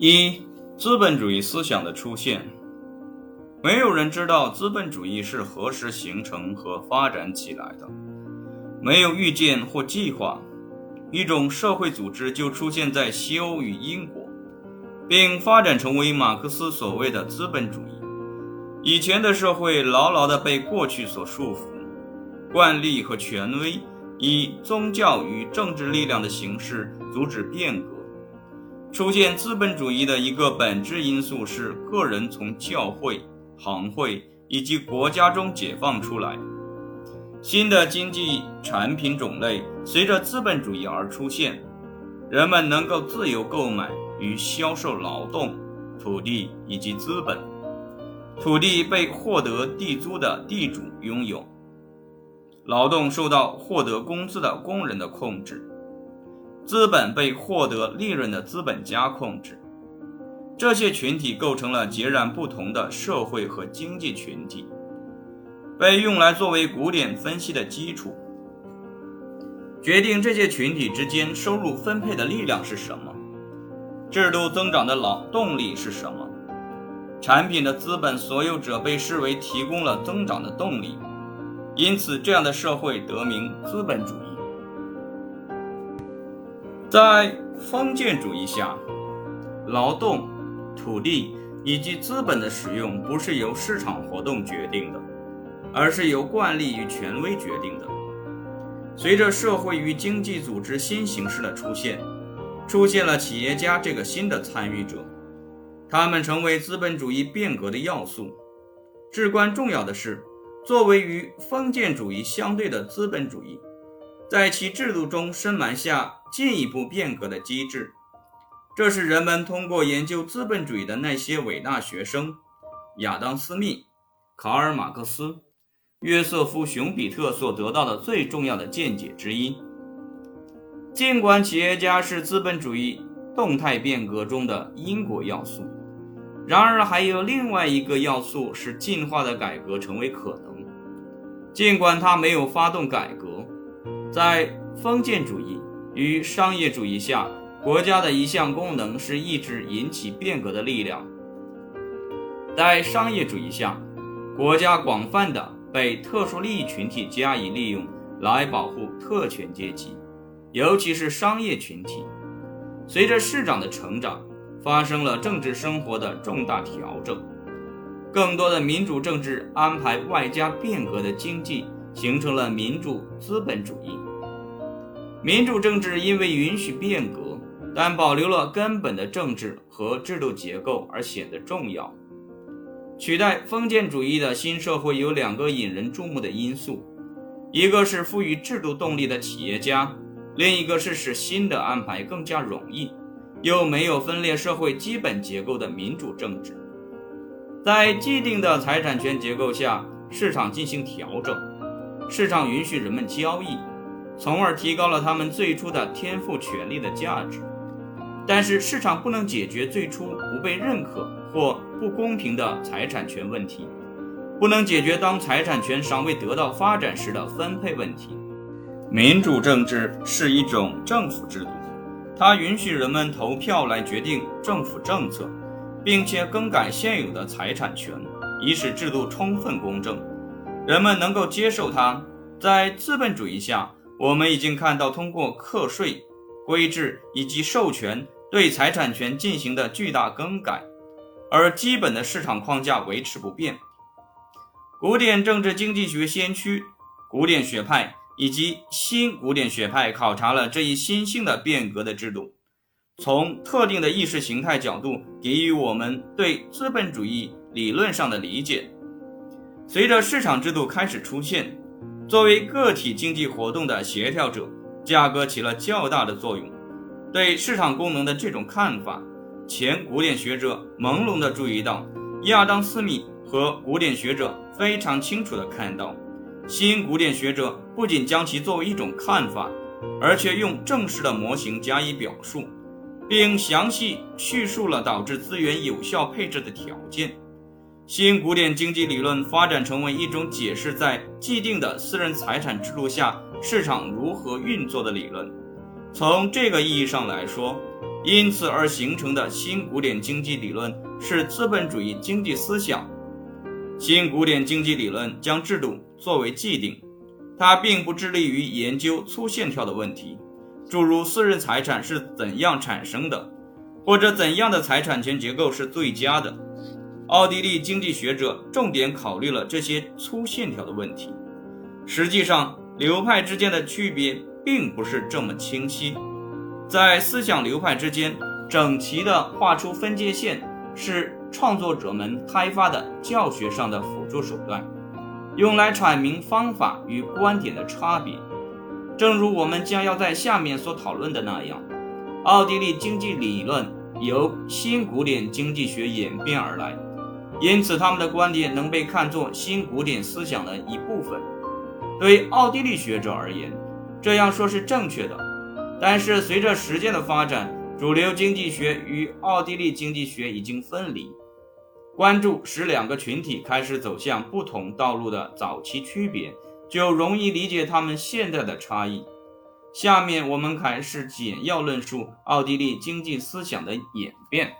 一、资本主义思想的出现。没有人知道资本主义是何时形成和发展起来的，没有预见或计划，一种社会组织就出现在西欧与英国，并发展成为马克思所谓的资本主义。以前的社会牢牢地被过去所束缚，惯例和权威以宗教与政治力量的形式阻止变革。出现资本主义的一个本质因素是个人从教会。行会以及国家中解放出来，新的经济产品种类随着资本主义而出现，人们能够自由购买与销售劳动、土地以及资本。土地被获得地租的地主拥有，劳动受到获得工资的工人的控制，资本被获得利润的资本家控制。这些群体构成了截然不同的社会和经济群体，被用来作为古典分析的基础。决定这些群体之间收入分配的力量是什么？制度增长的劳动力是什么？产品的资本所有者被视为提供了增长的动力，因此这样的社会得名资本主义。在封建主义下，劳动。土地以及资本的使用不是由市场活动决定的，而是由惯例与权威决定的。随着社会与经济组织新形式的出现，出现了企业家这个新的参与者，他们成为资本主义变革的要素。至关重要的是，作为与封建主义相对的资本主义，在其制度中深埋下进一步变革的机制。这是人们通过研究资本主义的那些伟大学生亚当·斯密、卡尔·马克思、约瑟夫·熊彼特所得到的最重要的见解之一。尽管企业家是资本主义动态变革中的因果要素，然而还有另外一个要素使进化的改革成为可能。尽管他没有发动改革，在封建主义于商业主义下。国家的一项功能是抑制引起变革的力量。在商业主义下，国家广泛的被特殊利益群体加以利用来保护特权阶级，尤其是商业群体。随着市长的成长，发生了政治生活的重大调整。更多的民主政治安排外加变革的经济，形成了民主资本主义。民主政治因为允许变革。但保留了根本的政治和制度结构而显得重要。取代封建主义的新社会有两个引人注目的因素：一个是赋予制度动力的企业家，另一个是使新的安排更加容易又没有分裂社会基本结构的民主政治。在既定的财产权结构下，市场进行调整，市场允许人们交易，从而提高了他们最初的天赋权利的价值。但是市场不能解决最初不被认可或不公平的财产权问题，不能解决当财产权尚未得到发展时的分配问题。民主政治是一种政府制度，它允许人们投票来决定政府政策，并且更改现有的财产权，以使制度充分公正，人们能够接受它。在资本主义下，我们已经看到通过课税、规制以及授权。对财产权进行的巨大更改，而基本的市场框架维持不变。古典政治经济学先驱、古典学派以及新古典学派考察了这一新兴的变革的制度，从特定的意识形态角度给予我们对资本主义理论上的理解。随着市场制度开始出现，作为个体经济活动的协调者，价格起了较大的作用。对市场功能的这种看法，前古典学者朦胧地注意到，亚当·斯密和古典学者非常清楚地看到，新古典学者不仅将其作为一种看法，而且用正式的模型加以表述，并详细叙述了导致资源有效配置的条件。新古典经济理论发展成为一种解释在既定的私人财产制度下市场如何运作的理论。从这个意义上来说，因此而形成的新古典经济理论是资本主义经济思想。新古典经济理论将制度作为既定，它并不致力于研究粗线条的问题，诸如私人财产是怎样产生的，或者怎样的财产权结构是最佳的。奥地利经济学者重点考虑了这些粗线条的问题。实际上，流派之间的区别并不是这么清晰。在思想流派之间，整齐地画出分界线是创作者们开发的教学上的辅助手段，用来阐明方法与观点的差别。正如我们将要在下面所讨论的那样，奥地利经济理论由新古典经济学演变而来。因此，他们的观点能被看作新古典思想的一部分。对奥地利学者而言，这样说是正确的。但是，随着时间的发展，主流经济学与奥地利经济学已经分离。关注使两个群体开始走向不同道路的早期区别，就容易理解他们现在的差异。下面我们开始简要论述奥地利经济思想的演变。